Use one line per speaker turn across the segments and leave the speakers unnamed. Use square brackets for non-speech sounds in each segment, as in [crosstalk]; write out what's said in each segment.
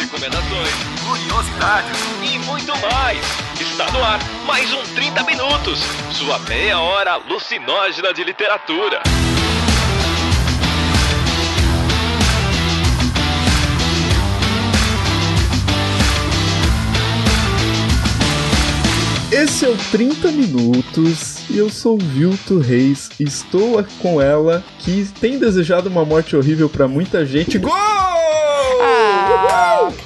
recomendações, curiosidades e muito mais. Está no ar mais um 30 Minutos, sua meia hora alucinógena de literatura.
Esse é o 30 Minutos e eu sou Vilto Reis. Estou com ela que tem desejado uma morte horrível para muita gente. Gol!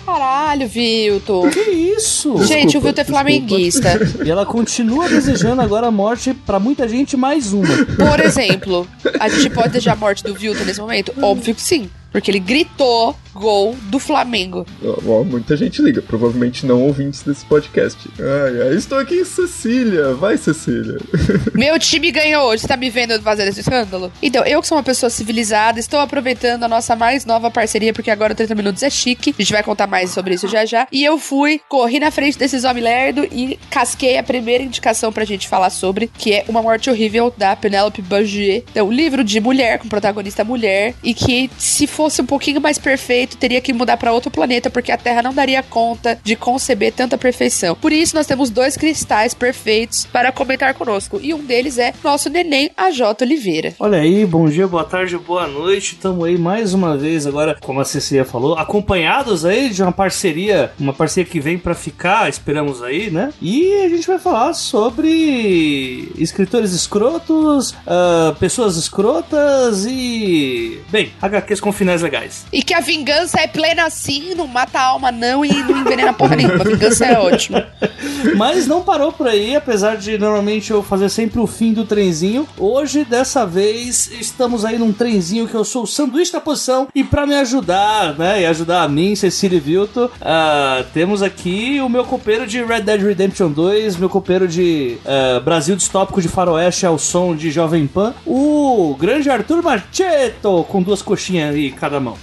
Caralho, Vilto.
Que isso?
Gente,
Desculpa,
o Vilto é
desculpa.
flamenguista.
E ela continua desejando agora a morte pra muita gente, mais uma.
Por exemplo, a gente pode desejar a morte do Vilto nesse momento? Óbvio que sim. Porque ele gritou gol do Flamengo.
Ó, ó, muita gente liga, provavelmente não ouvintes desse podcast. Ai, ai, estou aqui em Cecília. Vai, Cecília. [laughs]
Meu time ganhou hoje. Você tá me vendo fazendo esse escândalo? Então, eu que sou uma pessoa civilizada, estou aproveitando a nossa mais nova parceria, porque agora o 30 Minutos é chique. A gente vai contar mais sobre isso já já. E eu fui, corri na frente desses homens lerdo e casquei a primeira indicação pra gente falar sobre, que é Uma Morte Horrível, da Penelope Bagier. É um livro de mulher, com protagonista mulher, e que se fosse um pouquinho mais perfeito, teria que mudar pra outro planeta, porque a Terra não daria conta de conceber tanta perfeição. Por isso, nós temos dois cristais perfeitos para comentar conosco. E um deles é nosso neném AJ Oliveira.
Olha aí, bom dia, boa tarde, boa noite. Tamo aí mais uma vez agora, como a Cecília falou, acompanhados aí de uma parceria, uma parceria que vem pra ficar, esperamos aí, né? E a gente vai falar sobre escritores escrotos, ah, pessoas escrotas e, bem, HQs com finais legais.
E que a vingança é plena assim, não mata a alma não e não envenena porra nenhuma. Vingança é ótima. [laughs]
Mas não parou por aí, apesar de normalmente eu fazer sempre o fim do trenzinho. Hoje, dessa vez, estamos aí num trenzinho que eu sou o sanduíche da posição. E pra me ajudar, né, e ajudar a mim, Cecília e Vilto, ah, temos aqui o meu copeiro de Red Dead Redemption 2, meu copeiro de ah, Brasil Distópico de Faroeste ao som de Jovem Pan, o grande Arthur Marcheto, com duas coxinhas aí cada mão.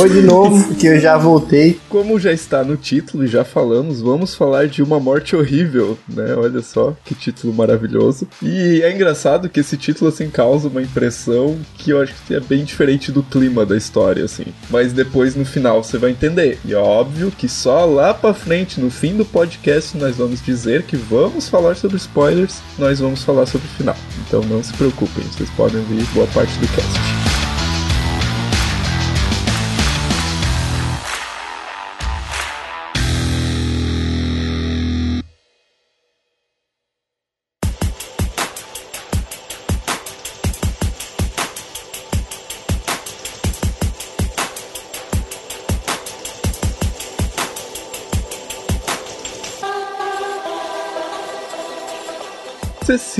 Oi de novo, que eu já voltei.
Como já está no título e já falamos, vamos falar de uma morte horrível, né? Olha só que título maravilhoso. E é engraçado que esse título assim causa uma impressão que eu acho que é bem diferente do clima da história assim. Mas depois no final você vai entender. E é óbvio que só lá pra frente, no fim do podcast, nós vamos dizer que vamos falar sobre spoilers, nós vamos falar sobre o final. Então não se preocupem, vocês podem ouvir boa parte do cast.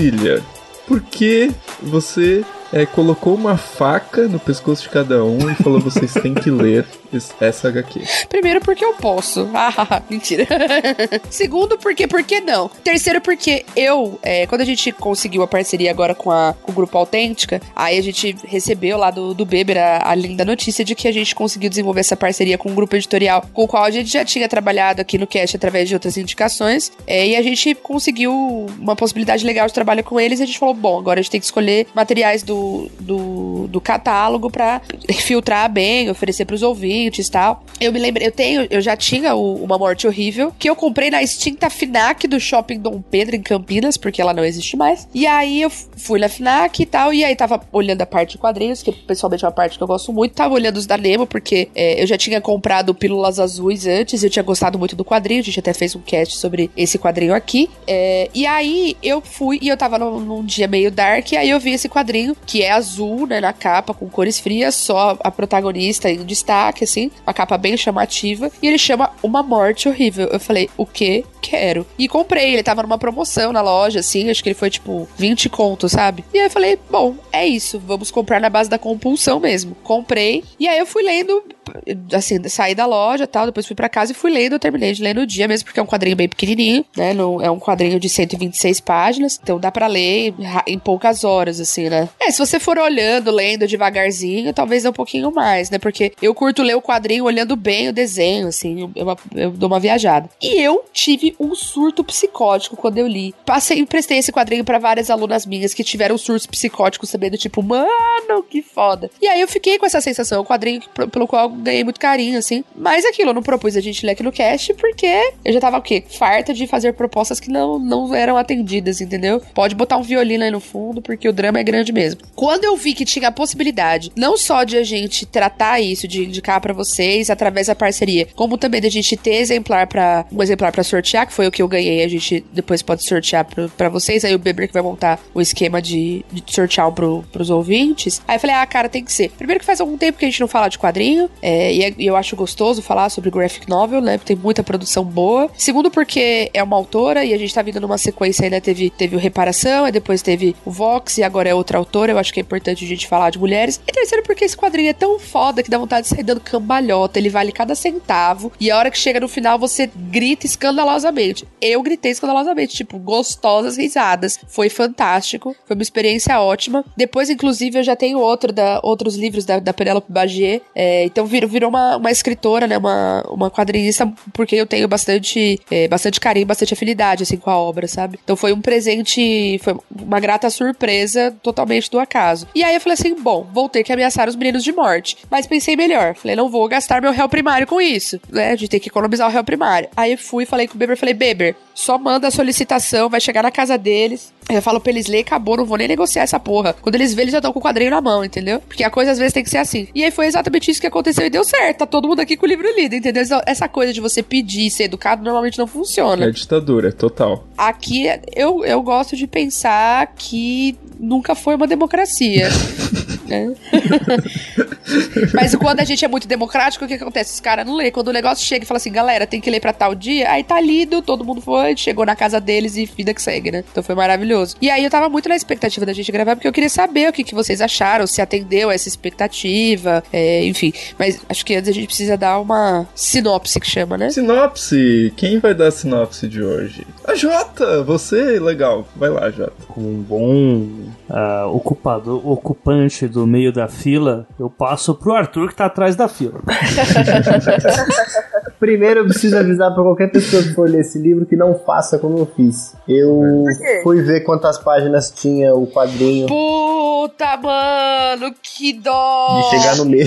Cecília, por que você é, colocou uma faca no pescoço de cada um e falou vocês têm que ler es- essa HQ?
Primeiro, porque eu posso. [laughs] Ah, mentira. Segundo, porque por que não? Terceiro, porque eu, é, quando a gente conseguiu a parceria agora com, a, com o Grupo Autêntica, aí a gente recebeu lá do, do Beber a, a linda notícia de que a gente conseguiu desenvolver essa parceria com um grupo editorial com o qual a gente já tinha trabalhado aqui no cast através de outras indicações. É, e a gente conseguiu uma possibilidade legal de trabalho com eles e a gente falou: bom, agora a gente tem que escolher materiais do, do, do catálogo pra filtrar bem, oferecer pros ouvintes e tal. Eu me lembrei, eu tenho, eu já tinha o- Uma Morte Horrível, que eu comprei na extinta FINAC do Shopping Dom Pedro, em Campinas, porque ela não existe mais. E aí eu fui na FINAC e tal, e aí tava olhando a parte de quadrinhos, que pessoalmente é uma parte que eu gosto muito. Tava olhando os da Nemo, porque é, eu já tinha comprado Pílulas Azuis antes, eu tinha gostado muito do quadrinho, a gente até fez um cast sobre esse quadrinho aqui. É, e aí eu fui, e eu tava num, num dia meio dark, e aí eu vi esse quadrinho, que é azul, né, na capa, com cores frias, só a protagonista em destaque, assim, uma capa bem chamativa, e ele chama Uma Morte Horrível. Eu falei, o que? Quero. E comprei, ele tava numa promoção na loja, assim, acho que ele foi tipo 20 contos, sabe? E aí eu falei, bom, é isso, vamos comprar na base da compulsão mesmo. Comprei, e aí eu fui lendo, assim, saí da loja tal, depois fui pra casa e fui lendo, eu terminei de ler no dia mesmo, porque é um quadrinho bem pequenininho, né? Não, é um quadrinho de 126 páginas, então dá pra ler em poucas horas, assim, né? É, se você for olhando, lendo devagarzinho, talvez dê um pouquinho mais, né? Porque eu curto ler o quadrinho olhando bem o desenho, assim, eu, eu dou uma viajada. E eu tive um surto psicótico quando eu li. Passei, emprestei esse quadrinho para várias alunas minhas que tiveram surtos psicóticos também, do tipo, mano, que foda. E aí eu fiquei com essa sensação, o quadrinho pelo qual ganhei muito carinho, assim. Mas aquilo, eu não propus a gente ler aqui no cast, porque eu já tava o quê? Farta de fazer propostas que não, não eram atendidas, entendeu? Pode botar um violino aí no fundo, porque o drama é grande mesmo. Quando eu vi que tinha a possibilidade, não só de a gente tratar isso, de indicar para vocês através da parceria, como também a gente ter exemplar para um exemplar para sortear, que foi o que eu ganhei, a gente depois pode sortear para vocês, aí o Beber que vai montar o esquema de, de sortear pro, pros ouvintes. Aí eu falei, ah, cara, tem que ser. Primeiro que faz algum tempo que a gente não fala de quadrinho, é, e, é, e, eu acho gostoso falar sobre graphic novel, né? Tem muita produção boa. Segundo, porque é uma autora e a gente tá vindo numa sequência ainda, teve, teve o Reparação, e depois teve o Vox, e agora é outra autora. Eu acho que é importante a gente falar de mulheres. E terceiro, porque esse quadrinho é tão foda que dá vontade de sair dando cambalhota, ele vale cada centavo. E a hora que chega no final, você grita escandalosamente. Eu gritei escandalosamente, tipo, gostosas risadas. Foi fantástico. Foi uma experiência ótima. Depois, inclusive, eu já tenho outro da, outros livros da, da Penélope Bagier. É, então virou, virou uma, uma escritora, né? Uma, uma quadrinista, porque eu tenho bastante, é, bastante carinho, bastante afinidade, assim, com a obra, sabe? Então foi um presente, foi uma grata surpresa totalmente do acaso. E aí eu falei assim: bom, vou ter que ameaçar os meninos de morte. Mas pensei melhor. Falei, não vou gastar meu réu primário com isso, né? Gente tem que economizar o réu primário. Aí fui, falei com o Beber, falei, Beber, só manda a solicitação, vai chegar na casa deles. Eu falo pra eles ler, acabou, não vou nem negociar essa porra. Quando eles verem, eles já estão com o quadrinho na mão, entendeu? Porque a coisa às vezes tem que ser assim. E aí foi exatamente isso que aconteceu e deu certo. Tá todo mundo aqui com o livro lido, entendeu? Essa coisa de você pedir ser educado normalmente não funciona.
É ditadura, total.
Aqui eu, eu gosto de pensar que nunca foi uma democracia. [laughs] né? [laughs] Mas quando a gente é muito democrático, o que acontece? Os caras não lê. Quando o negócio chega e fala assim, galera, tem que ler pra tal dia, aí tá lido, todo mundo foi, chegou na casa deles e vida que segue, né? Então foi maravilhoso. E aí eu tava muito na expectativa da gente gravar, porque eu queria saber o que, que vocês acharam, se atendeu a essa expectativa, é, enfim. Mas acho que antes a gente precisa dar uma sinopse que chama, né?
Sinopse! Quem vai dar a sinopse de hoje? A Jota! Você, legal. Vai lá, Jota.
Com um bom uh, ocupado, ocupante do meio da fila, eu passo pro Arthur que tá atrás da fila. [laughs]
Primeiro eu preciso avisar para qualquer pessoa que for ler esse livro que não faça como eu fiz. Eu fui ver quantas páginas tinha o quadrinho.
Puta, mano, que dó!
De chegar no meio.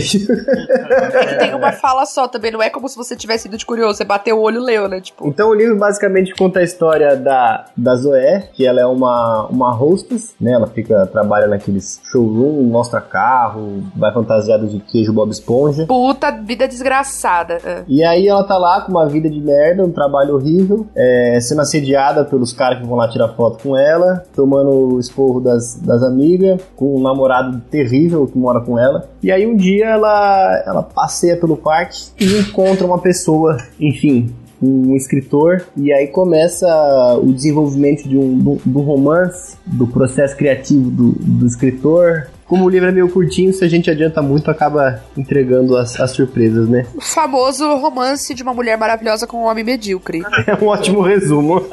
Tem uma fala só também, não é como se você tivesse ido de curioso, você bateu o olho e leu, né? Tipo.
Então o livro basicamente conta a história da, da Zoé, que ela é uma, uma hostess, né? Ela fica, trabalha naqueles showroom, mostra carro, vai fantasiada de queijo Bob Esponja.
Puta vida desgraçada. É.
E aí ela tá lá com uma vida de merda, um trabalho horrível, é, sendo assediada pelos caras que vão lá tirar foto com ela, tomando o esporro das, das amigas, com um namorado terrível que mora com ela. E aí um dia ela, ela passeia pelo parque e encontra uma pessoa, enfim, um escritor, e aí começa o desenvolvimento de um, do, do romance, do processo criativo do, do escritor, como o livro é meio curtinho, se a gente adianta muito, acaba entregando as, as surpresas, né?
O famoso romance de uma mulher maravilhosa com um homem medíocre. [laughs]
É um ótimo resumo.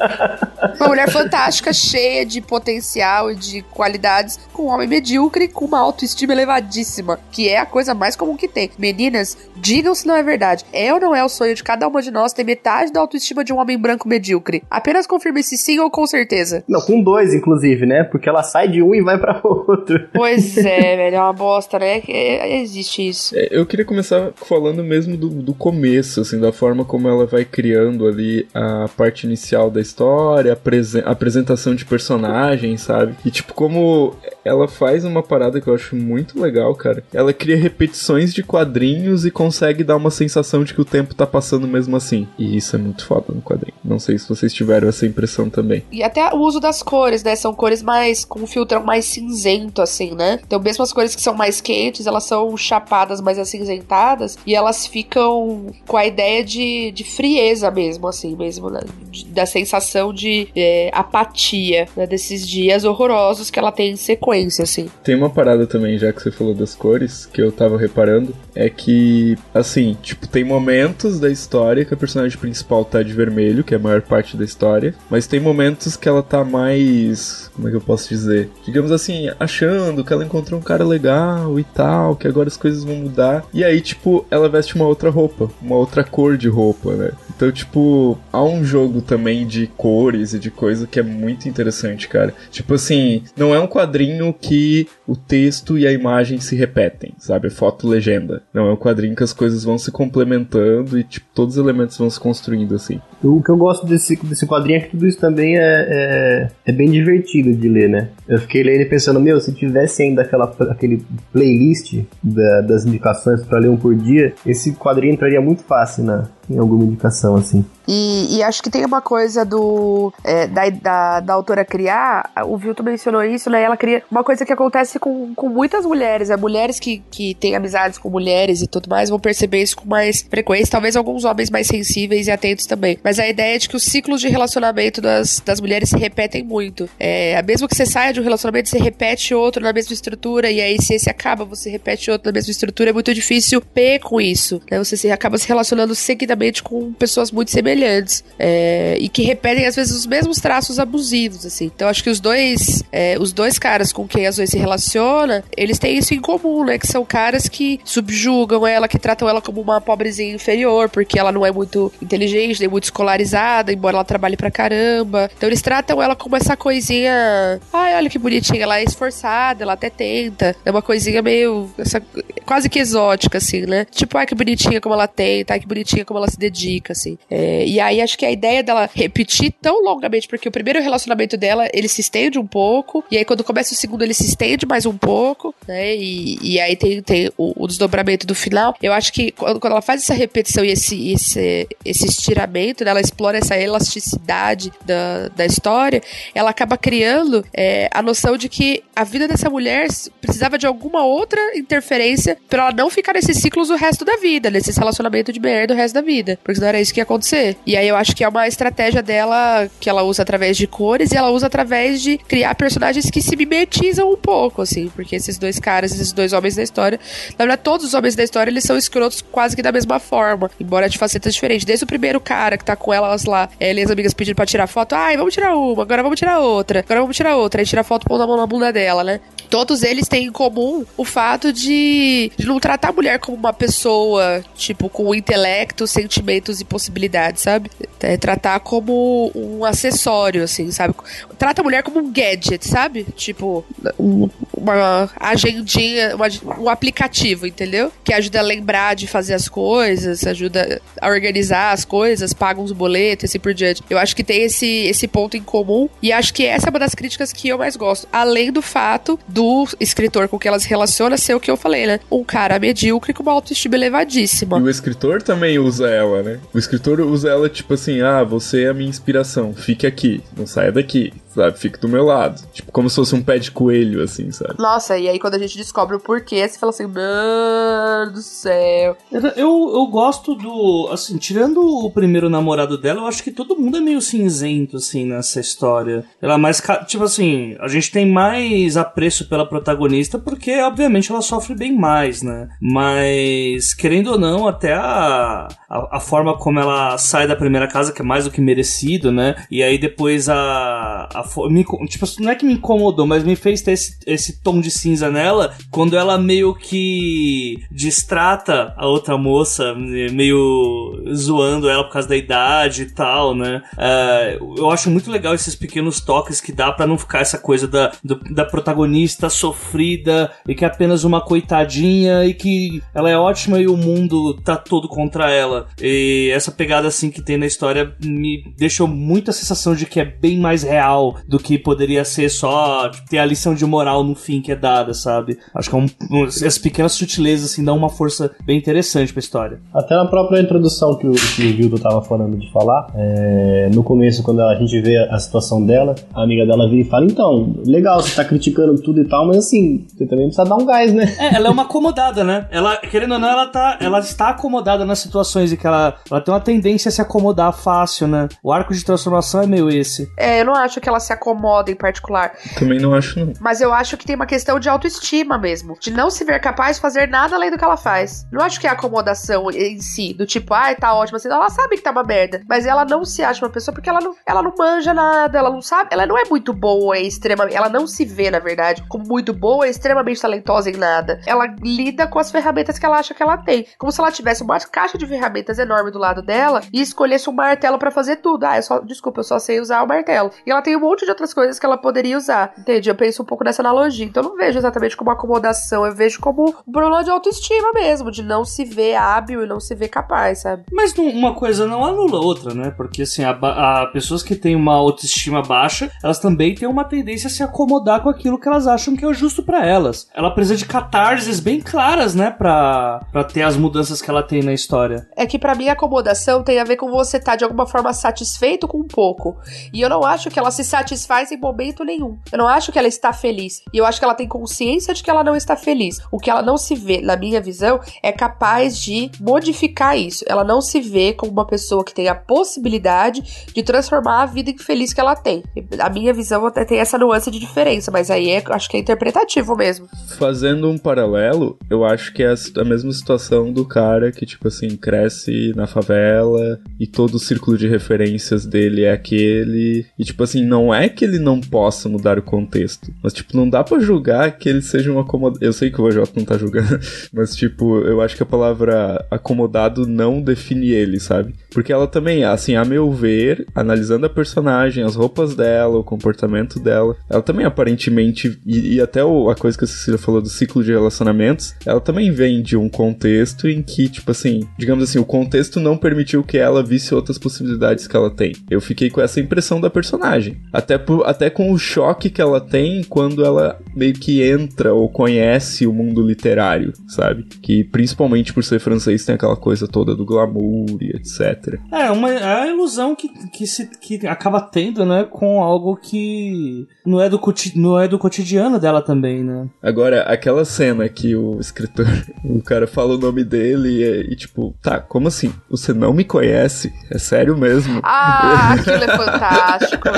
uma mulher fantástica, cheia de potencial e de qualidades, com um homem medíocre com uma autoestima elevadíssima, que é a coisa mais comum que tem. Meninas, digam se não é verdade. É ou não é o sonho de cada uma de nós ter metade da autoestima de um homem branco medíocre? Apenas confirme se sim ou com certeza.
Não, com dois, inclusive, né? Porque ela sai de um e vai para [laughs] outro.
Pois é, velho, é uma bosta, né? É, existe isso.
É, eu queria começar falando mesmo do, do começo, assim, da forma como ela vai criando ali a parte inicial da história, a apresentação de personagens, sabe? E tipo, como ela faz uma parada que eu acho muito legal, cara. Ela cria repetições de quadrinhos e consegue dar uma sensação de que o tempo tá passando mesmo assim. E isso é muito foda no quadrinho. Não sei se vocês tiveram essa impressão também.
E até o uso das cores, né? São cores mais com um filtro mais cinzento, assim, né? Então, mesmo as cores que são mais quentes, elas são chapadas, mais acinzentadas, e elas ficam com a ideia de, de frieza mesmo, assim, mesmo, né? da sensação de, de é, apatia né, desses dias horrorosos que ela tem em sequência, assim.
Tem uma parada também, já que você falou das cores, que eu tava reparando, é que, assim, tipo, tem momentos da história que a personagem principal tá de vermelho, que é a maior parte da história, mas tem momentos que ela tá mais. Como é que eu posso dizer? Digamos assim, achando que ela encontrou um cara legal e tal, que agora as coisas vão mudar. E aí, tipo, ela veste uma outra roupa, uma outra cor de roupa, né? Então, tipo, há um jogo também de cores e de coisa que é muito interessante, cara. Tipo assim, não é um quadrinho que o texto e a imagem se repetem, sabe? É foto-legenda. Não, é um quadrinho que as coisas vão se complementando e, tipo, todos os elementos vão se construindo assim.
O que eu gosto desse, desse quadrinho é que tudo isso também é, é, é bem divertido de ler, né? Eu fiquei lendo pensando, meu, se tivesse ainda aquela, aquele playlist da, das indicações para ler um por dia, esse quadrinho entraria muito fácil na, em alguma indicação, assim.
E, e, acho que tem uma coisa do é, da, da, da, autora criar, o Vilto mencionou isso, né? Ela cria uma coisa que acontece com, com muitas mulheres. É mulheres que, que têm amizades com mulheres e tudo mais vão perceber isso com mais frequência. Talvez alguns homens mais sensíveis e atentos também. Mas a ideia é de que os ciclos de relacionamento das, das mulheres se repetem muito. É, mesmo que você saia de um relacionamento, você repete outro na mesma estrutura, e aí se esse acaba, você repete outro na mesma estrutura. É muito difícil per com isso. Né? Você se, acaba se relacionando seguidamente com pessoas muito semelhantes é, e que repetem às vezes os mesmos traços abusivos, assim. Então acho que os dois, é, os dois caras com quem a Zoe se relaciona, eles têm isso em comum, né? Que são caras que subjugam ela, que tratam ela como uma pobrezinha inferior, porque ela não é muito inteligente, nem muito escolarizada, embora ela trabalhe pra caramba. Então eles tratam ela como essa coisinha, ai, olha que bonitinha, ela é esforçada, ela até tenta. É uma coisinha meio essa, quase que exótica, assim, né? Tipo, ai que bonitinha como ela tenta, ai que bonitinha como ela se dedica, assim. É, e aí acho que a ideia dela repetir tão longamente, porque o primeiro relacionamento dela, ele se estende um pouco, e aí quando começa o segundo, ele se estende mais um pouco, né? E, e aí tem, tem o, o desdobramento do final. Eu acho que quando, quando ela faz essa repetição e esse, esse, esse estiramento, né, ela explora essa elasticidade da, da história, ela acaba criando é, a noção de que a vida dessa mulher precisava de alguma outra interferência para ela não ficar nesses ciclos o resto da vida, nesses relacionamentos de merda o resto da vida. Porque não era isso que ia acontecer. E aí eu acho que é uma estratégia dela que ela usa através de cores e ela usa através de criar personagens que se mimetizam um pouco, assim, porque esses dois caras, esses dois homens da história, na verdade, todos os homens da história, eles são escrotos quase que da mesma forma, embora de facetas diferentes. Desde o primeiro cara que tá com elas lá, ele e as amigas pedindo pra tirar foto, ai, vamos tirar uma, agora vamos tirar outra, agora vamos tirar outra, aí tira foto pondo a mão na bunda dela, né? Todos eles têm em comum o fato de, de não tratar a mulher como uma pessoa, tipo, com intelecto, sentimentos e possibilidades, sabe? É tratar como um acessório, assim, sabe? Trata a mulher como um gadget, sabe? Tipo, um, uma agendinha, uma, um aplicativo, entendeu? Que ajuda a lembrar de fazer as coisas, ajuda a organizar as coisas, paga uns boletos e assim por diante. Eu acho que tem esse, esse ponto em comum e acho que essa é uma das críticas que eu mais gosto. Além do fato do escritor com que ela se relaciona ser o que eu falei, né? Um cara medíocre com uma autoestima elevadíssima.
E o escritor também usa ela, né? O escritor usa ela tipo assim: ah, você é a minha inspiração, fique aqui, não saia daqui sabe? Fica do meu lado. Tipo, como se fosse um pé de coelho, assim, sabe?
Nossa, e aí quando a gente descobre o porquê, você fala assim, mano do céu.
Eu, eu gosto do. Assim, tirando o primeiro namorado dela, eu acho que todo mundo é meio cinzento, assim, nessa história. Ela é mais. Tipo assim, a gente tem mais apreço pela protagonista porque, obviamente, ela sofre bem mais, né? Mas, querendo ou não, até a, a, a forma como ela sai da primeira casa, que é mais do que merecido, né? E aí depois a, a me, tipo, não é que me incomodou, mas me fez ter esse, esse tom de cinza nela quando ela meio que distrata a outra moça, meio zoando ela por causa da idade e tal, né? Uh, eu acho muito legal esses pequenos toques que dá para não ficar essa coisa da, do, da protagonista sofrida e que é apenas uma coitadinha e que ela é ótima e o mundo tá todo contra ela. E essa pegada assim que tem na história me deixou muita sensação de que é bem mais real do que poderia ser só tipo, ter a lição de moral no fim que é dada, sabe? Acho que é um, um, as pequenas sutilezas assim dão uma força bem interessante pra história.
Até na própria introdução que o, que o Gildo tava falando de falar, é, no começo, quando a gente vê a situação dela, a amiga dela vira e fala: Então, legal, você tá criticando tudo e tal, mas assim, você também precisa dar um gás, né?
É, ela é uma acomodada, né? Ela, querendo ou não, ela, tá, ela está acomodada nas situações e que ela, ela tem uma tendência a se acomodar fácil, né? O arco de transformação é meio esse.
É, eu não acho que ela se acomoda em particular.
Também não acho, não.
Mas eu acho que tem uma questão de autoestima mesmo. De não se ver capaz de fazer nada além do que ela faz. Não acho que é acomodação em si, do tipo, ai, tá ótimo assim. Ela sabe que tá uma merda. Mas ela não se acha uma pessoa porque ela não, ela não manja nada, ela não sabe. Ela não é muito boa, é extremamente. Ela não se vê, na verdade, como muito boa, é extremamente talentosa em nada. Ela lida com as ferramentas que ela acha que ela tem. Como se ela tivesse uma caixa de ferramentas enorme do lado dela e escolhesse um martelo para fazer tudo. Ah, eu só, desculpa, eu só sei usar o martelo. E ela tem um monte de outras coisas que ela poderia usar. Entende? Eu penso um pouco nessa analogia. Então eu não vejo exatamente como acomodação, eu vejo como um problema de autoestima mesmo, de não se ver hábil e não se ver capaz, sabe?
Mas uma coisa não anula outra, né? Porque assim, a, a pessoas que têm uma autoestima baixa, elas também têm uma tendência a se acomodar com aquilo que elas acham que é o justo pra elas. Ela precisa de catarses bem claras, né? Pra, pra ter as mudanças que ela tem na história.
É que pra mim a acomodação tem a ver com você estar de alguma forma satisfeito com um pouco. E eu não acho que ela se satisfaz em momento nenhum. Eu não acho que ela está feliz. E eu acho que ela tem consciência de que ela não está feliz. O que ela não se vê, na minha visão, é capaz de modificar isso. Ela não se vê como uma pessoa que tem a possibilidade de transformar a vida infeliz que ela tem. A minha visão até tem essa nuance de diferença, mas aí é, acho que é interpretativo mesmo.
Fazendo um paralelo, eu acho que é a mesma situação do cara que, tipo assim, cresce na favela e todo o círculo de referências dele é aquele. E, tipo assim, não é que ele não possa mudar o contexto, mas, tipo, não dá pra julgar que ele seja um acomodado. Eu sei que o OJ não tá julgando, [laughs] mas, tipo, eu acho que a palavra acomodado não define ele, sabe? Porque ela também, assim, a meu ver, analisando a personagem, as roupas dela, o comportamento dela, ela também aparentemente, e, e até o- a coisa que a Cecília falou do ciclo de relacionamentos, ela também vem de um contexto em que, tipo assim, digamos assim, o contexto não permitiu que ela visse outras possibilidades que ela tem. Eu fiquei com essa impressão da personagem. Até, por- até com o choque que ela tem quando ela meio que entra ou conhece o mundo literário, sabe? Que principalmente por ser francês tem aquela coisa toda do glamour e etc.
É, uma, é a ilusão que, que, se, que acaba tendo, né? Com algo que não é, do, não é do cotidiano dela também, né?
Agora, aquela cena que o escritor, [laughs] o cara fala o nome dele e, e, tipo, tá, como assim? Você não me conhece? É sério mesmo?
Ah, [laughs] aquilo é fantástico.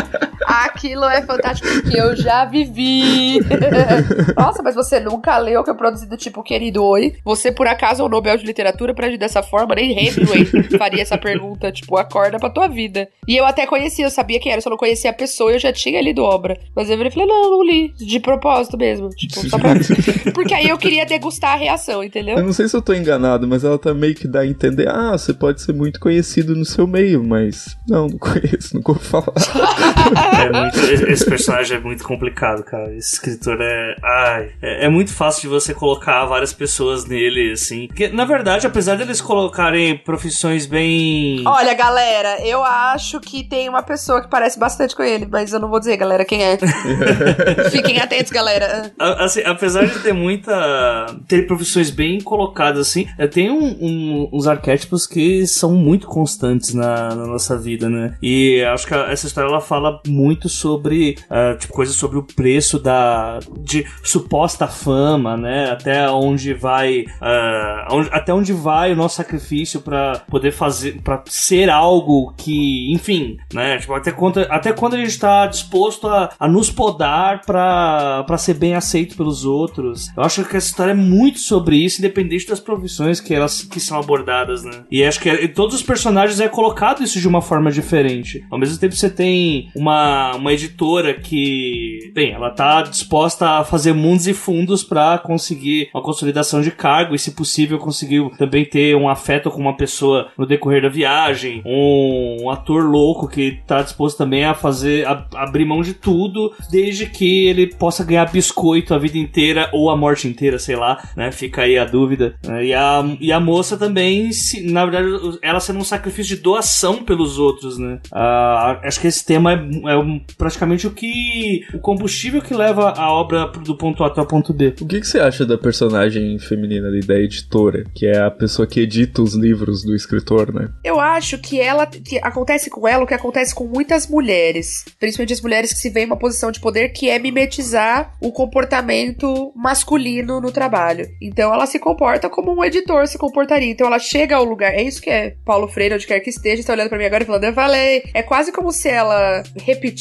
Aquilo é fantástico porque eu já vivi. [laughs] Nossa, mas você nunca leu que eu produzi do tipo querido oi? Você por acaso é um Nobel de literatura pra agir dessa forma? Nem Hemingway faria essa pergunta, tipo, acorda pra tua vida. E eu até conhecia, eu sabia quem era, só não conhecia a pessoa, eu já tinha lido obra. Mas eu falei, não, não li, de propósito mesmo. Tipo, só pra... [laughs] Porque aí eu queria degustar a reação, entendeu?
Eu não sei se eu tô enganado, mas ela tá meio que dá a entender, ah, você pode ser muito conhecido no seu meio, mas não, não conheço, nunca ouvi falar. [laughs]
É muito- esse personagem é muito complicado, cara. Esse escritor é. Ai. É, é muito fácil de você colocar várias pessoas nele, assim. Porque, na verdade, apesar deles colocarem profissões bem.
Olha, galera, eu acho que tem uma pessoa que parece bastante com ele, mas eu não vou dizer, galera, quem é. [laughs] Fiquem atentos, galera.
A- Assim, apesar de ter muita. ter profissões bem colocadas, assim, é, tem um- um- uns arquétipos que são muito constantes na, na nossa vida, né? E acho que a- essa história ela fala muito sobre, ah, tipo, coisas sobre o preço da. de suposta fama, né? Até onde vai. ah, onde- até onde vai o nosso sacrifício pra poder fazer. pra ser algo que. enfim, né? Tipo, até quando, até quando a gente tá disposto a, a nos podar pra ser bem aceito pelos outros. Eu acho que essa história é muito sobre isso, independente das profissões que elas que são abordadas, né? E acho que em todos os personagens é colocado isso de uma forma diferente. Ao mesmo tempo você tem uma, uma editora que, bem, ela tá disposta a fazer mundos e fundos pra conseguir uma consolidação de cargo e, se possível, conseguir também ter um afeto com uma pessoa no decorrer da viagem. Um, um ator louco que tá disposto também a fazer, a, abrir mão de tudo, desde que ele possa ganhar biscoito a vida inteira ou a morte inteira, sei lá, né? Fica aí a dúvida. E a, e a moça também, se, na verdade, ela sendo um sacrifício de doação pelos outros, né? Ah, acho que esse tema é, é praticamente o que. o combustível que leva a obra do ponto A até o ponto B.
O que, que você acha da personagem feminina ali, da editora, que é a pessoa que edita os livros do escritor, né?
Eu acho que ela. que acontece com ela o que acontece com muitas mulheres. Principalmente as mulheres que se veem em uma posição de poder, que é mimetizar o comportamento masculino no trabalho. Então ela se comporta como um editor se comportaria. Então ela chega ao lugar. É isso que é Paulo Freire, onde quer que esteja, está olhando pra mim agora e falando, eu falei. É quase como se ela repetisse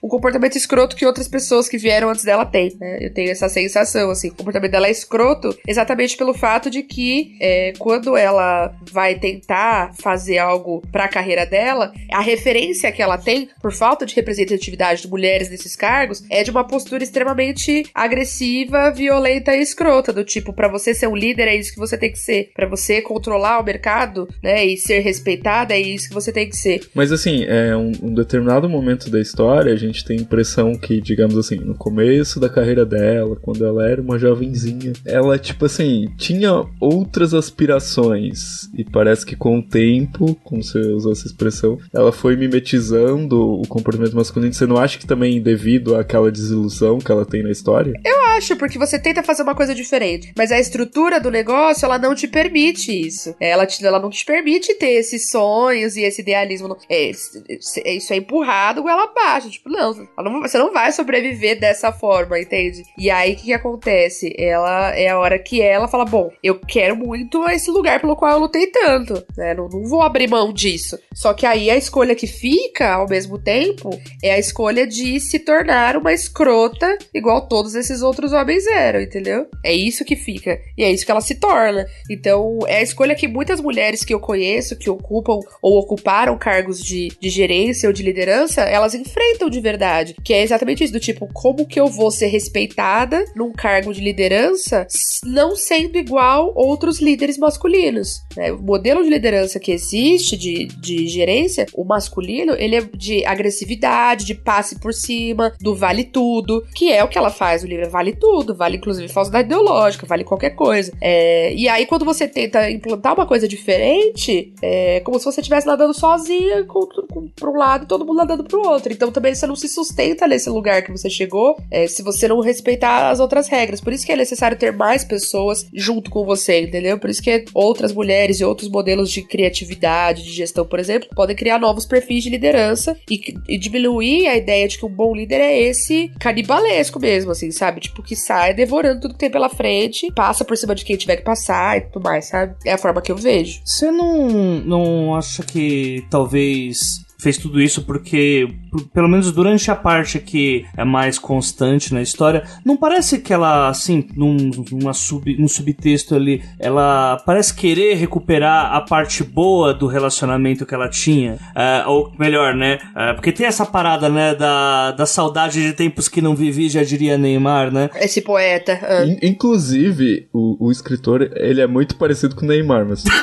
o comportamento escroto que outras pessoas que vieram antes dela têm. Né? Eu tenho essa sensação, assim. O comportamento dela é escroto exatamente pelo fato de que é, quando ela vai tentar fazer algo para a carreira dela, a referência que ela tem, por falta de representatividade de mulheres nesses cargos, é de uma postura extremamente agressiva, violenta e escrota, do tipo, para você ser um líder é isso que você tem que ser, para você controlar o mercado, né, e ser respeitada é isso que você tem que ser.
Mas assim, é um, um determinado momento da história, a gente tem a impressão que, digamos assim, no começo da carreira dela, quando ela era uma jovenzinha, ela tipo assim, tinha outras aspirações e parece que com o tempo, como você usou essa expressão, ela foi mimetizando o comportamento masculino. Você não acha que também devido àquela desilusão que ela tem na história?
Eu acho, porque você tenta fazer uma coisa diferente, mas a estrutura do negócio, ela não te permite isso. Ela, te, ela não te permite ter esses sonhos e esse idealismo. É, isso é empurrado ela abaixo. Tipo, não, não, você não vai sobreviver dessa forma, entende? E aí, o que, que acontece? Ela é a hora que ela fala, bom, eu quero muito esse lugar pelo qual eu lutei tanto, né? Não, não vou abrir mão disso. Só que aí a escolha que fica, ao mesmo tempo, é a escolha de se tornar uma escrota igual todos esses outros homens eram, entendeu? É isso que fica. E é isso que ela se torna. Então, é a escolha que muitas mulheres que eu conheço, que ocupam ou ocuparam cargos de, de gerência ou de liderança, elas enfrentam de verdade. Que é exatamente isso, do tipo, como que eu vou ser respeitada num cargo de liderança não sendo igual outros líderes masculinos? Né? O modelo de liderança que existe, de, de gerência, o masculino, ele é de agressividade, de passe por cima, do vale tudo, que é o que ela faz. O livro é vale tudo, vale inclusive falsidade ideológica, vale qualquer coisa. É, e aí, quando você tenta implantar uma coisa diferente, é como se você estivesse nadando sozinha com, com, um lado e todo mundo nadando pro outro. Então também você não se sustenta nesse lugar que você chegou é, se você não respeitar as outras regras. Por isso que é necessário ter mais pessoas junto com você, entendeu? Por isso que outras mulheres e outros modelos de criatividade, de gestão, por exemplo, podem criar novos perfis de liderança e, e diminuir a ideia de que um bom líder é esse canibalesco mesmo, assim, sabe? Tipo, que sai devorando tudo que tem pela frente, passa por cima de quem tiver que passar e tudo mais, sabe? É a forma que eu vejo.
Você não, não acha que talvez fez tudo isso porque, pelo menos durante a parte que é mais constante na história, não parece que ela, assim, num, numa sub, num subtexto ali, ela parece querer recuperar a parte boa do relacionamento que ela tinha. Uh, ou melhor, né? Uh, porque tem essa parada, né, da, da saudade de tempos que não vivi, já diria Neymar, né?
Esse poeta.
Uh. Inclusive, o, o escritor, ele é muito parecido com o Neymar, mas. [laughs]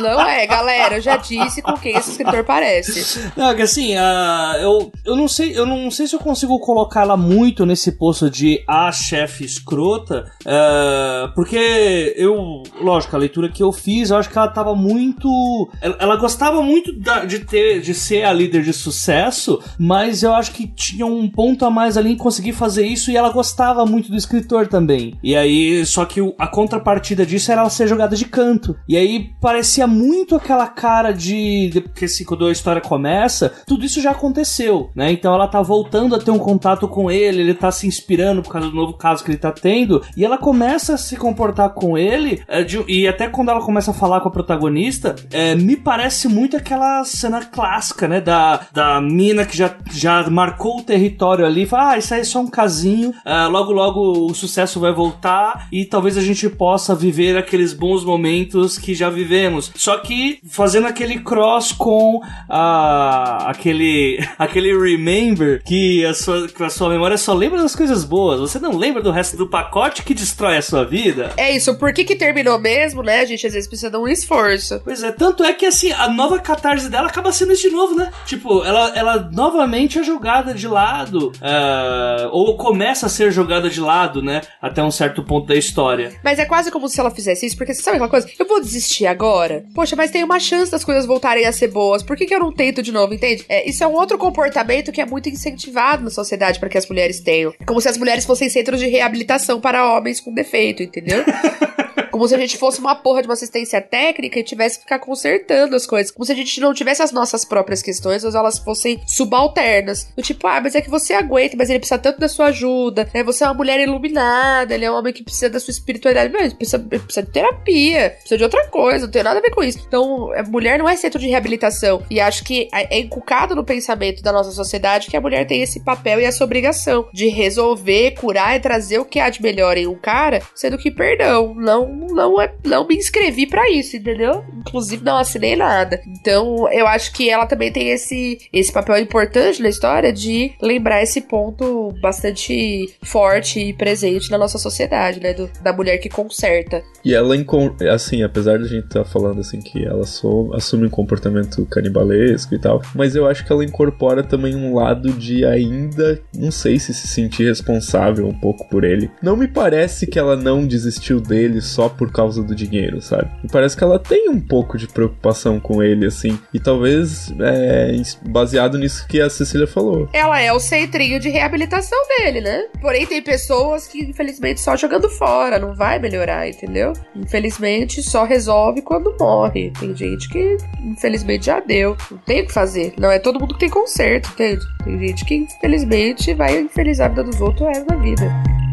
Não é, galera, eu já disse com quem esse escritor parece.
Não, que assim, uh, eu, eu não sei, eu não sei se eu consigo colocá-la muito nesse posto de a chefe escrota, uh, porque eu, lógico, a leitura que eu fiz, eu acho que ela tava muito, ela, ela gostava muito da, de ter, de ser a líder de sucesso, mas eu acho que tinha um ponto a mais ali em conseguir fazer isso e ela gostava muito do escritor também. E aí, só que a contrapartida disso era ela ser jogada de canto. E aí parecia parecia muito aquela cara de. Porque assim, quando a história começa, tudo isso já aconteceu, né? Então ela tá voltando a ter um contato com ele, ele tá se inspirando por causa do novo caso que ele tá tendo, e ela começa a se comportar com ele, é, e até quando ela começa a falar com a protagonista, é, me parece muito aquela cena clássica, né? Da, da mina que já, já marcou o território ali, fala, ah, isso aí é só um casinho, é, logo logo o sucesso vai voltar e talvez a gente possa viver aqueles bons momentos que já vivemos. Só que fazendo aquele cross com a, aquele, [laughs] aquele remember que a, sua, que a sua memória só lembra das coisas boas. Você não lembra do resto do pacote que destrói a sua vida.
É isso, por que que terminou mesmo, né? A gente às vezes precisa de um esforço.
Pois é, tanto é que assim, a nova catarse dela acaba sendo isso de novo, né? Tipo, ela, ela novamente é jogada de lado, uh, ou começa a ser jogada de lado, né? Até um certo ponto da história.
Mas é quase como se ela fizesse isso, porque você sabe aquela coisa? Eu vou desistir agora, Poxa, mas tem uma chance das coisas voltarem a ser boas. Por que, que eu não tento de novo, entende? É, isso é um outro comportamento que é muito incentivado na sociedade para que as mulheres tenham. É como se as mulheres fossem centros de reabilitação para homens com defeito, entendeu? [laughs] Como se a gente fosse uma porra de uma assistência técnica e tivesse que ficar consertando as coisas. Como se a gente não tivesse as nossas próprias questões, mas elas fossem subalternas. Do tipo, ah, mas é que você aguenta, mas ele precisa tanto da sua ajuda, né? Você é uma mulher iluminada, ele é um homem que precisa da sua espiritualidade. Mas precisa, precisa de terapia, precisa de outra coisa, não tem nada a ver com isso. Então, a mulher não é centro de reabilitação. E acho que é inculcado no pensamento da nossa sociedade que a mulher tem esse papel e essa obrigação de resolver, curar e trazer o que há de melhor em um cara, sendo que, perdão, não não, é, não me inscrevi para isso, entendeu? Inclusive não assinei nada. Então eu acho que ela também tem esse, esse papel importante na história de lembrar esse ponto bastante forte e presente na nossa sociedade, né? Do, da mulher que conserta.
E ela, assim, apesar de a gente estar tá falando assim que ela assume um comportamento canibalesco e tal, mas eu acho que ela incorpora também um lado de ainda, não sei se se sentir responsável um pouco por ele. Não me parece que ela não desistiu dele só por causa do dinheiro, sabe? E parece que ela tem um pouco de preocupação com ele, assim. E talvez é, baseado nisso que a Cecília falou.
Ela é o centrinho de reabilitação dele, né? Porém, tem pessoas que, infelizmente, só jogando fora, não vai melhorar, entendeu? Infelizmente, só resolve quando morre. Tem gente que, infelizmente, já deu. Não tem o que fazer. Não é todo mundo que tem conserto, entende? Tem gente que, infelizmente, vai infelizar a vida dos outros o resto da vida.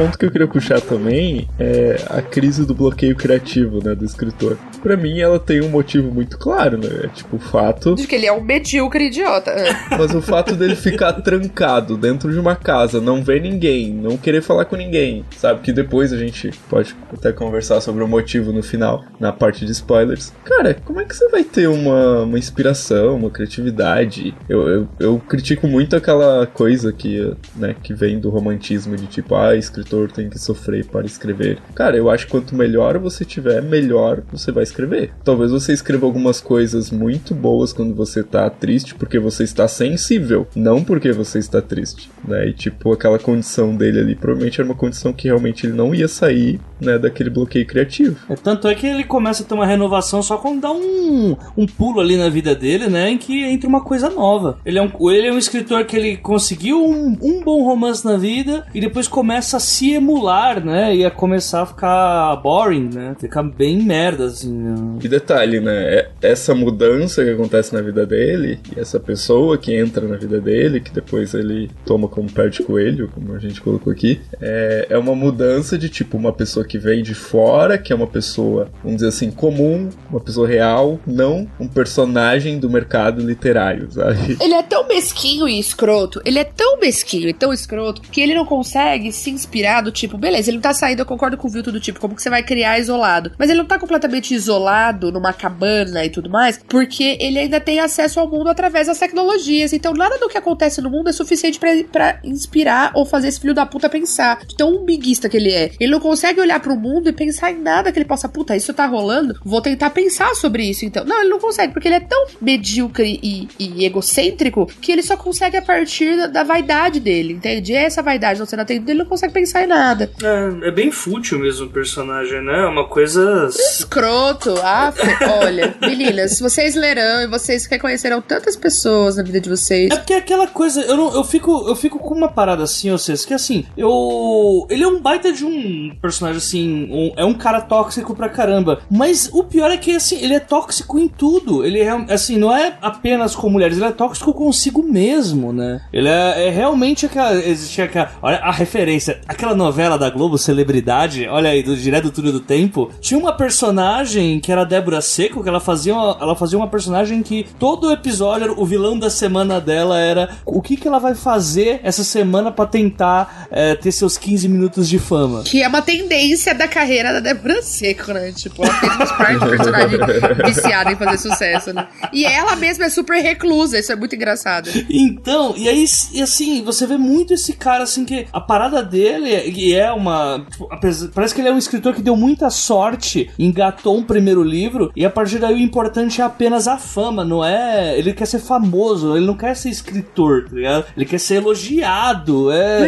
Ponto que eu queria puxar também é a crise do bloqueio criativo, né, do escritor. Para mim, ela tem um motivo muito claro, né? É tipo o fato.
De que ele é um medíocre idiota.
Mas o fato dele ficar trancado dentro de uma casa, não ver ninguém, não querer falar com ninguém, sabe? Que depois a gente pode até conversar sobre o motivo no final, na parte de spoilers. Cara, como é que você vai ter uma, uma inspiração, uma criatividade? Eu, eu, eu critico muito aquela coisa que, né, que vem do romantismo de tipo, ah, escritor escritor tem que sofrer para escrever. Cara, eu acho que quanto melhor você tiver, melhor você vai escrever. Talvez você escreva algumas coisas muito boas quando você tá triste, porque você está sensível, não porque você está triste, né? E tipo, aquela condição dele ali provavelmente era uma condição que realmente ele não ia sair, né, daquele bloqueio criativo.
É, tanto é que ele começa a ter uma renovação só quando dá um, um pulo ali na vida dele, né, em que entra uma coisa nova. Ele é um, ele é um escritor que ele conseguiu um, um bom romance na vida e depois começa a se emular, né? Ia começar a ficar boring, né? Ficar bem merda, assim. Né?
E detalhe, né? É, essa mudança que acontece na vida dele, e essa pessoa que entra na vida dele, que depois ele toma como pé de coelho, como a gente colocou aqui, é, é uma mudança de tipo uma pessoa que vem de fora, que é uma pessoa, vamos dizer assim, comum, uma pessoa real, não um personagem do mercado literário, sabe?
Ele é tão mesquinho e escroto, ele é tão mesquinho e tão escroto, que ele não consegue se inspirar tipo, beleza, ele não tá saindo, eu concordo com o Vilto do tipo, como que você vai criar isolado? Mas ele não tá completamente isolado numa cabana e tudo mais, porque ele ainda tem acesso ao mundo através das tecnologias. Então nada do que acontece no mundo é suficiente para inspirar ou fazer esse filho da puta pensar. Tão umbiguista que ele é. Ele não consegue olhar para o mundo e pensar em nada que ele possa, puta, isso tá rolando, vou tentar pensar sobre isso então. Não, ele não consegue, porque ele é tão medíocre e, e egocêntrico que ele só consegue a partir da, da vaidade dele, entende? E essa vaidade não sendo atendida, ele não consegue pensar sai nada.
É, é bem fútil mesmo o personagem, né? É uma coisa.
Escroto. Ah, [laughs] olha, meninas, vocês lerão e vocês reconhecerão tantas pessoas na vida de vocês.
É porque é aquela coisa, eu, não, eu, fico, eu fico com uma parada assim, vocês, que assim, eu. Ele é um baita de um personagem assim, um, é um cara tóxico pra caramba. Mas o pior é que assim, ele é tóxico em tudo. Ele é assim, não é apenas com mulheres, ele é tóxico consigo mesmo, né? Ele é, é realmente aquela. Existe aquela. Olha a referência aquela novela da Globo, Celebridade, olha aí, do Direto do Túnel do Tempo, tinha uma personagem que era a Débora Seco, que ela fazia, uma, ela fazia uma personagem que todo episódio, o vilão da semana dela era o que, que ela vai fazer essa semana pra tentar é, ter seus 15 minutos de fama.
Que é uma tendência da carreira da Débora Seco, né? Tipo, ela fez umas partes de personagem [laughs] viciada em fazer sucesso, né? E ela mesma é super reclusa, isso é muito engraçado.
Então, e aí, e assim, você vê muito esse cara, assim, que a parada dele é, é uma. Tipo, parece que ele é um escritor que deu muita sorte, engatou um primeiro livro, e a partir daí o importante é apenas a fama, não é. Ele quer ser famoso, ele não quer ser escritor, tá ligado? Ele quer ser elogiado. É.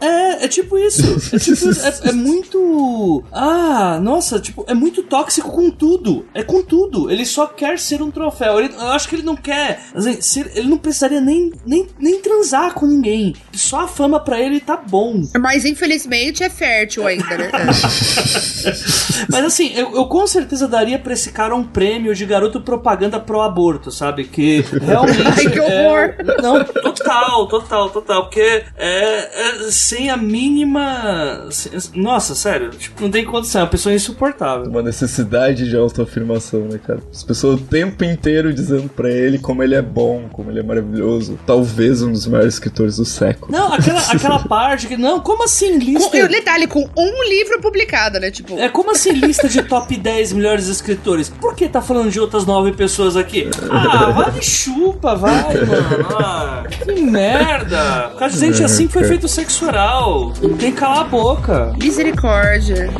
É, é tipo isso. É, tipo. É, é muito. Ah, nossa, tipo, é muito tóxico com tudo. É com tudo. Ele só quer ser um troféu. Ele- eu acho que ele não quer. assim, ser- ele não precisaria nem, nem, nem transar com ninguém. Só a fama pra ele tá bom.
Mas infelizmente é fértil ainda, né? [laughs]
Mas assim, eu, eu com certeza daria pra esse cara um prêmio de garoto propaganda pro aborto, sabe? Que realmente.
Ai, que horror.
É, não, total, total, total. Porque é, é sem a mínima. nossa, sério, tipo, não tem condição. É uma pessoa insuportável.
Uma necessidade de autoafirmação, né, cara? As pessoas o tempo inteiro dizendo pra ele como ele é bom, como ele é maravilhoso. Talvez um dos maiores escritores do século.
Não, aquela, [laughs] aquela parte que. Não, como assim
Com,
lista.
o detalhe, com um livro publicado, né? Tipo,
É como assim lista de top [laughs] 10 melhores escritores? Por que tá falando de outras nove pessoas aqui? Ah, vai de chupa, vai, mano. Ah, que merda. Por causa de gente assim que foi feito sexo oral. Tem que calar a boca.
misericórdia.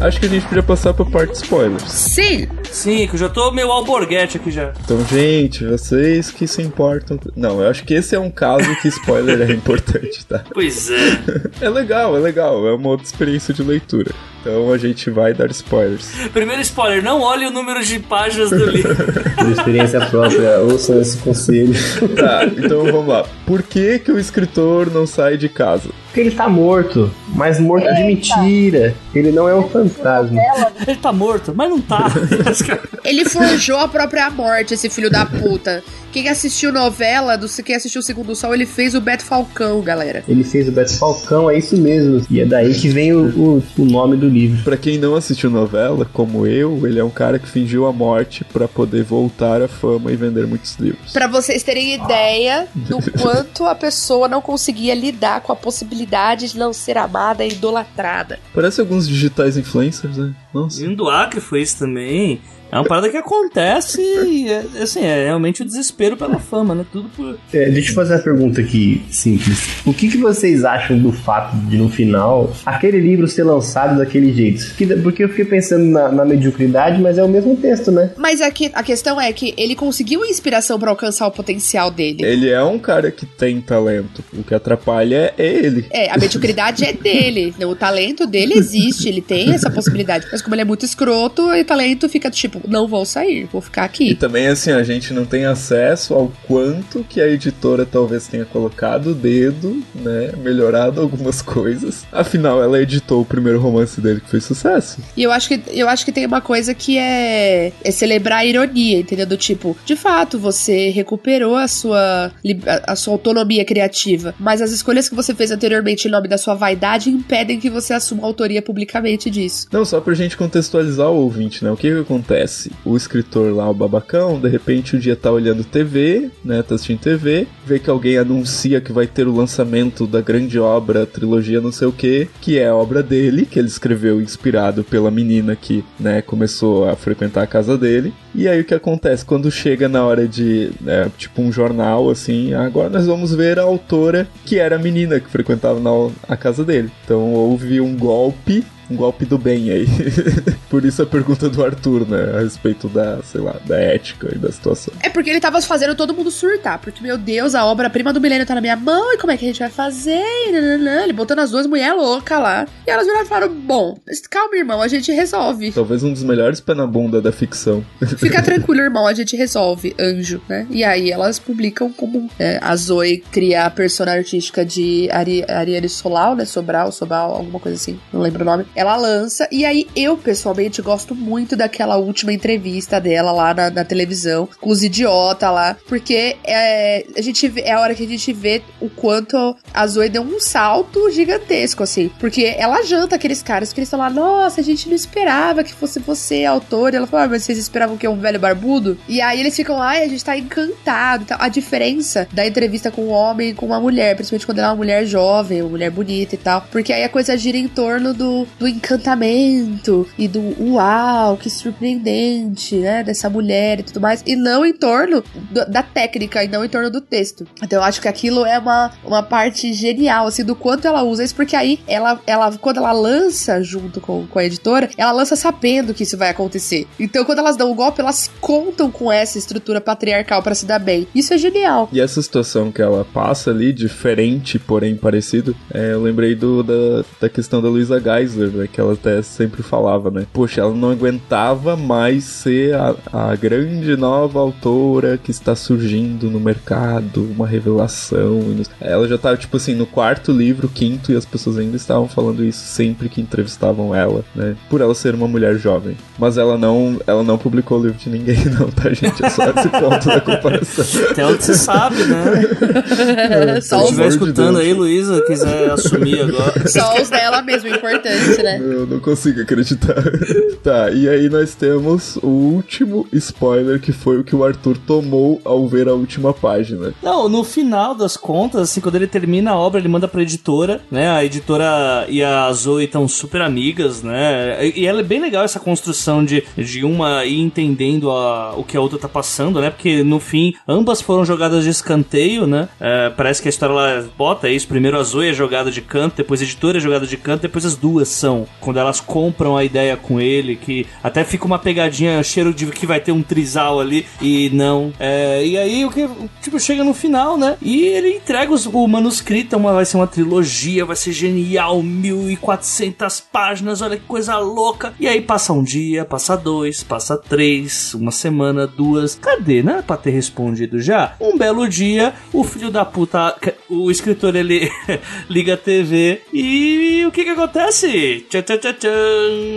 Acho que a gente podia passar pra parte de spoilers.
Sim,
Sim, que eu já tô meio alborguete aqui já.
Então, gente, vocês que se importam. Não, eu acho que esse é um caso que spoiler é [laughs] importante, tá?
Pois é. [laughs]
É legal, é legal. É uma outra experiência de leitura. Então a gente vai dar spoilers. [laughs]
Primeiro spoiler, não olhe o número de páginas do livro. [laughs]
Por experiência própria, ouçam esse conselho.
Tá, então vamos lá. Por que, que o escritor não sai de casa?
Porque ele tá morto, mas morto de mentira. Ele não é um fantasma.
Ele tá morto, mas não tá. [laughs]
ele forjou a própria morte, esse filho da puta. Quem assistiu novela, do, quem assistiu o Segundo Sol, ele fez o Beto Falcão, galera.
Ele fez o Beto Falcão, é isso mesmo. E é daí que vem o, o, o nome do livro.
Pra quem não assistiu novela, como eu, ele é um cara que fingiu a morte pra poder voltar à fama e vender muitos livros.
Pra vocês terem ideia do [laughs] quanto a pessoa não conseguia lidar com a possibilidade de não ser amada e idolatrada.
Parece alguns digitais influencers, né? Nossa.
Vindo do Acre foi isso também. É uma parada que acontece e, é, assim, é realmente o desespero pela fama, né? Tudo por.
É, deixa eu fazer uma pergunta aqui, simples. O que, que vocês acham do fato de, no final, aquele livro ser lançado daquele jeito? Que- Porque eu fiquei pensando na, na mediocridade, mas é o mesmo texto, né?
Mas aqui, a questão é que ele conseguiu inspiração pra alcançar o potencial dele.
Ele é um cara que tem talento. O que atrapalha é ele.
É, a mediocridade é dele. né? [laughs] O talento dele existe, ele tem essa possibilidade. Mas como ele é muito escroto, o talento fica tipo, não vou sair, vou ficar
E
aqui.
também, assim, a gente não tem acesso ao quanto que a editora talvez tenha colocado o dedo, né? Melhorado algumas coisas. Afinal, ela editou o primeiro romance dele que fez sucesso.
E eu acho que eu acho que tem uma coisa que é, é celebrar a ironia, entendeu? Do tipo, de fato, você recuperou a sua, a a sua autonomia criativa, mas as escolhas que você fez anteriormente em nome da sua vaidade impedem que você assuma a autoria publicamente disso.
Não, só pra gente contextualizar o ouvinte, né? O que que acontece? O escritor lá, o babacão, de repente um dia tá olhando TV, né? Tá assistindo TV, vê que alguém anuncia que vai ter o lançamento da grande obra, trilogia não sei o que, que é a obra dele, que ele escreveu inspirado pela menina que, né, começou a frequentar a casa dele. E aí o que acontece? Quando chega na hora de, né, tipo um jornal, assim, agora nós vamos ver a autora que era a menina que frequentava na, a casa dele. Então houve um golpe um golpe do bem aí. [laughs] Por isso a pergunta do Arthur, né? A respeito da, sei lá, da ética e da situação.
É porque ele tava fazendo todo mundo surtar. Porque, meu Deus, a obra-prima do milênio tá na minha mão. E como é que a gente vai fazer? Ele botando as duas mulheres loucas lá. E elas viraram e falaram: Bom, calma, irmão, a gente resolve.
Talvez um dos melhores pé na bunda da ficção. [laughs]
Fica tranquilo, irmão, a gente resolve, anjo, né? E aí elas publicam como é, a Zoe cria a persona artística de Ari, Ariane Solal, né? Sobral, Sobal, alguma coisa assim, não lembro o nome. Ela lança, e aí eu pessoalmente gosto muito daquela última entrevista dela lá na, na televisão, com os idiota lá, porque é, a gente é a hora que a gente vê o quanto a Zoe deu um salto gigantesco, assim, porque ela janta aqueles caras que eles estão lá, nossa, a gente não esperava que fosse você, a autora, e ela fala, ah, mas vocês esperavam que um um velho barbudo. E aí eles ficam, ai, a gente tá encantado. e tal. A diferença da entrevista com um homem e com uma mulher, principalmente quando ela é uma mulher jovem, uma mulher bonita e tal. Porque aí a coisa gira em torno do, do encantamento e do uau, que surpreendente, né? Dessa mulher e tudo mais. E não em torno do- da técnica e não em torno do texto. Então eu acho que aquilo é uma, uma parte genial, assim, do quanto ela usa isso, porque aí ela, ela quando ela lança junto com, com a editora, ela lança sabendo que isso vai acontecer. Então quando elas dão o golpe, elas contam com essa estrutura patriarcal pra se dar bem. Isso é genial.
E essa situação que ela passa ali, diferente, porém parecido, é, eu lembrei do, da, da questão da Luisa Geisler, né, que ela até sempre falava, né? Poxa, ela não aguentava mais ser a, a grande nova autora que está surgindo no mercado, uma revelação. Ela já tava, tipo assim, no quarto livro, quinto, e as pessoas ainda estavam falando isso sempre que entrevistavam ela, né? Por ela ser uma mulher jovem. Mas ela não, ela não publicou o livro de ninguém, [laughs] não, tá, gente? É só esse ponto da comparação.
Até onde você sabe, né? [laughs] Se
Só
você
os,
estiver
de
escutando
Deus.
aí, Luísa, quiser assumir agora.
só os dela mesmo, importante, né?
Eu não consigo acreditar. [laughs] tá, e aí nós temos o último spoiler que foi o que o Arthur tomou ao ver a última página.
Não, no final das contas, assim, quando ele termina a obra, ele manda pra editora, né? A editora e a Zoe estão super amigas, né? E e ela é bem legal essa construção de, de uma ir entendendo a, o que a outra tá passando, né? Porque no fim, ambas foram jogadas de escanteio, né? É, parece que a história ela bota isso. Primeiro a Zoe é jogada de canto, depois a editora é jogada de canto, depois as duas são. Quando elas compram a ideia com ele, que até fica uma pegadinha, cheiro de que vai ter um trisal ali, e não. É, e aí o que, tipo, chega no final, né? E ele entrega os- o manuscrito, uma, vai ser uma trilogia, vai ser genial, 1400 páginas, olha que coisa louca. E aí passa um dia, passa dois, passa três, uma semana, duas. Cadê, né? Pra ter respondido já. Um belo dia, o filho da puta, o escritor, ele [laughs] liga a TV e o que que acontece?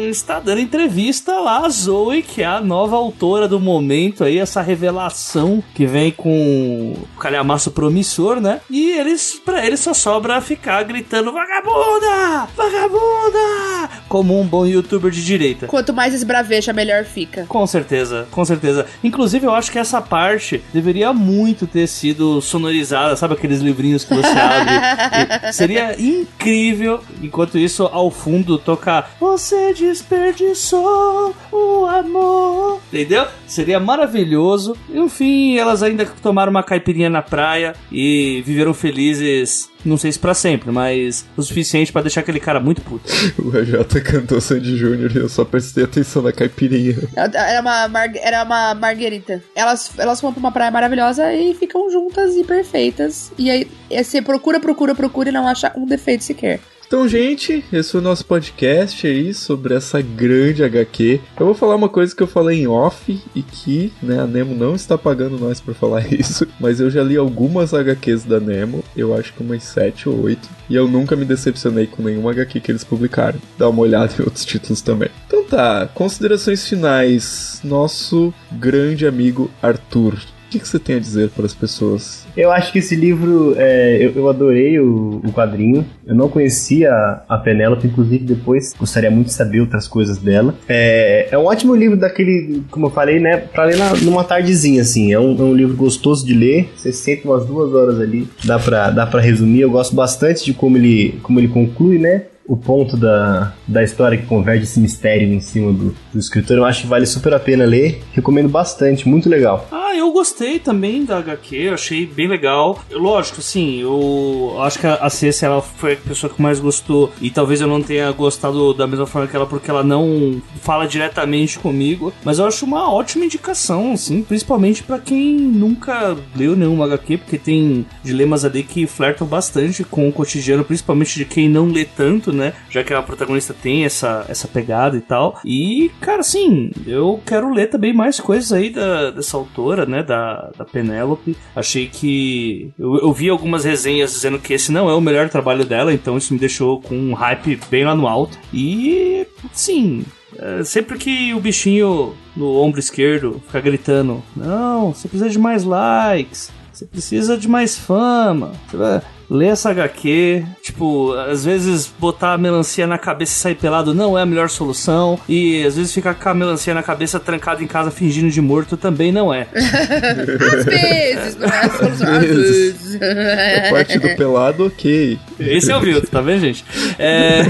Está dando entrevista lá a Zoe, que é a nova autora do momento aí, essa revelação que vem com o calhamaço promissor, né? E eles, pra eles só sobra ficar gritando vagabunda! Vagabunda! Como um bom youtuber de direita.
Quanto mais esbraveja, melhor fica.
Com certeza, com certeza. Inclusive, eu acho que essa parte deveria muito ter sido sonorizada, sabe aqueles livrinhos que você abre? [laughs] Seria incrível, enquanto isso, ao fundo, tocar Você desperdiçou o amor. Entendeu? Seria maravilhoso. E, enfim, elas ainda tomaram uma caipirinha na praia e viveram felizes, não sei se pra sempre, mas o suficiente pra deixar aquele cara muito puto. [laughs]
O AJ cantou Sandy Júnior e eu só prestei atenção na caipirinha.
Era uma, mar- era uma marguerita. Elas, elas vão pra uma praia maravilhosa e ficam juntas e perfeitas. E aí você procura, procura, procura e não acha um defeito sequer.
Então, gente, esse foi o nosso podcast aí sobre essa grande HQ. Eu vou falar uma coisa que eu falei em off e que, né, a Nemo não está pagando nós por falar [laughs] isso, mas eu já li algumas HQs da Nemo, eu acho que umas 7 ou 8, e eu nunca me decepcionei com nenhuma HQ que eles publicaram. Dá uma olhada em outros títulos também. Então tá, considerações finais. Nosso grande amigo Arthur. O que, que você tem a dizer para as pessoas?
Eu acho que esse livro, é, eu, eu adorei o, o quadrinho. Eu não conhecia a Penélope, inclusive depois gostaria muito de saber outras coisas dela. É, é um ótimo livro daquele, como eu falei, né, pra ler na- numa tardezinha, assim. É um, é um livro gostoso de ler. Você sente umas duas horas ali, dá pra, dá pra resumir. Eu gosto bastante de como ele, como ele conclui, né? o ponto da, da história que converge esse mistério em cima do, do escritor. Eu acho que vale super a pena ler. Recomendo bastante, muito legal.
Ah, eu gostei também da HQ, achei bem legal. Lógico, assim, eu acho que a a Ceci ela foi a pessoa que mais gostou e talvez eu não tenha gostado da mesma forma que ela porque ela não fala diretamente comigo, mas eu acho uma ótima indicação, assim, principalmente pra quem nunca leu nenhuma HQ, porque tem dilemas ali que flertam bastante com o cotidiano, principalmente de quem não lê tanto, né? Já que a protagonista tem essa, essa pegada e tal. E, cara, assim, eu quero ler também mais coisas aí da, dessa autora, né? Da, da Penélope. Achei que. Eu, eu vi algumas resenhas dizendo que esse não é o melhor trabalho dela, então isso me deixou com um hype bem lá no alto. E, sim. é, Sempre que o bichinho no ombro esquerdo fica gritando: Não, você precisa de mais likes, você precisa de mais fama. Você vai- lê essa HQ. Tipo, às vezes botar a melancia na cabeça e sair pelado não é a melhor solução. E às vezes ficar com a melancia na cabeça trancado em casa fingindo de morto também não é. [laughs]
Às vezes, não é a solução. Às
vezes.
vezes.
A parte do pelado, ok.
Esse é o Vilto, tá vendo, gente? É...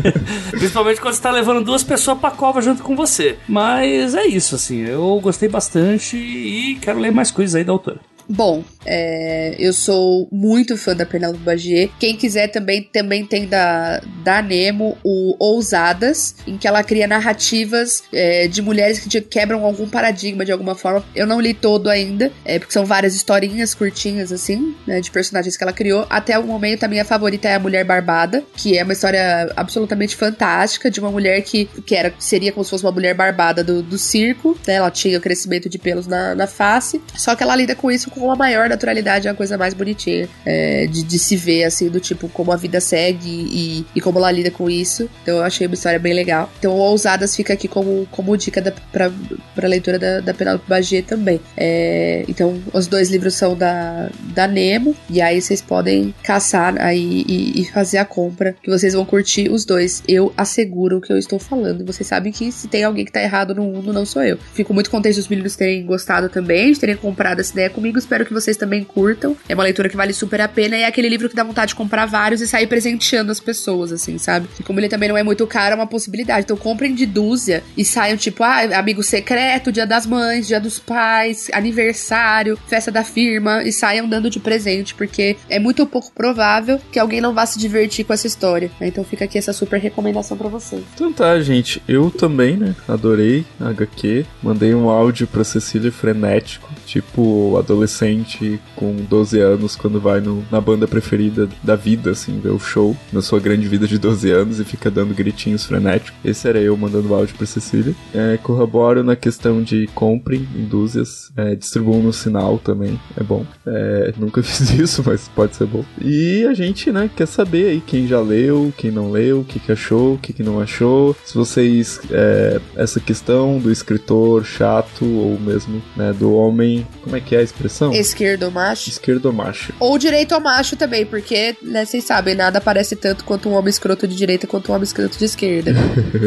[laughs] Principalmente quando você tá levando duas pessoas pra cova junto com você. Mas é isso, assim. Eu gostei bastante e quero ler mais coisas aí da autora.
Bom, é, eu sou muito fã da Penélope Bagier. Quem quiser também, também tem da, da Nemo o Ousadas, em que ela cria narrativas é, de mulheres que quebram algum paradigma de alguma forma. Eu não li todo ainda, é, porque são várias historinhas curtinhas, assim, né, de personagens que ela criou. Até o momento, a minha favorita é a Mulher Barbada, que é uma história absolutamente fantástica de uma mulher que, que era, seria como se fosse uma mulher barbada do, do circo. Né, ela tinha crescimento de pelos na, na face, só que ela lida com isso com com a maior naturalidade, é a coisa mais bonitinha é, de, de, se ver, assim, do tipo, como a vida segue e, e como ela lida com isso. Então eu achei uma história bem legal. Então Ousadas fica aqui como, como dica da, pra, pra leitura da, da Penelope Bagier também. É, então os dois livros são da, da Nemo, e aí vocês podem caçar aí e, e fazer a compra, que vocês vão curtir os dois. Eu asseguro o que eu estou falando. Vocês sabem que se tem alguém que tá errado no mundo, não sou eu. Fico muito contente dos meninos terem gostado também, de terem comprado essa ideia comigo espero que vocês também curtam. É uma leitura que vale super a pena e é aquele livro que dá vontade de comprar vários e sair presenteando as pessoas, assim, sabe? E como ele também não é muito caro, é uma possibilidade. Então comprem de dúzia e saiam tipo, ah, amigo secreto, dia das mães, dia dos pais, aniversário, festa da firma e saiam dando de presente, porque é muito pouco provável que alguém não vá se divertir com essa história. Né? Então fica aqui essa super recomendação para vocês.
Então tá, gente. Eu também, né? Adorei a HQ. Mandei um áudio pra Cecília frenético, tipo adolescente com 12 anos quando vai no, na banda preferida da vida, assim, ver o show na sua grande vida de 12 anos e fica dando gritinhos frenéticos. Esse era eu mandando áudio pra Cecília. É, corroboro na questão de comprem indúzias, é, distribuam no sinal também, é bom. É, [laughs] nunca fiz isso, mas pode ser bom. E a gente, né, quer saber aí quem já leu, quem não leu, o que, que achou, o que, que não achou. Se vocês, é, essa questão do escritor chato ou mesmo, né, do homem, como é que é a expressão?
Esquerdo macho.
Esquerdo macho.
Ou direito ao macho também, porque, né, vocês sabem, nada parece tanto quanto um homem escroto de direita quanto um homem escroto de esquerda.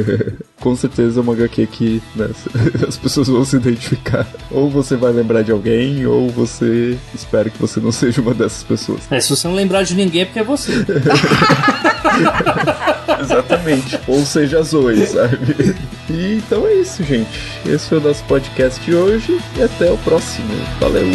[laughs]
Com certeza é uma HQ que né, [laughs] as pessoas vão se identificar. Ou você vai lembrar de alguém, ou você espera que você não seja uma dessas pessoas.
É, se você não lembrar de ninguém é porque é você. [laughs]
Exatamente. Ou seja, as dois, sabe? E então é isso, gente. Esse foi o nosso podcast de hoje e até o próximo. Valeu!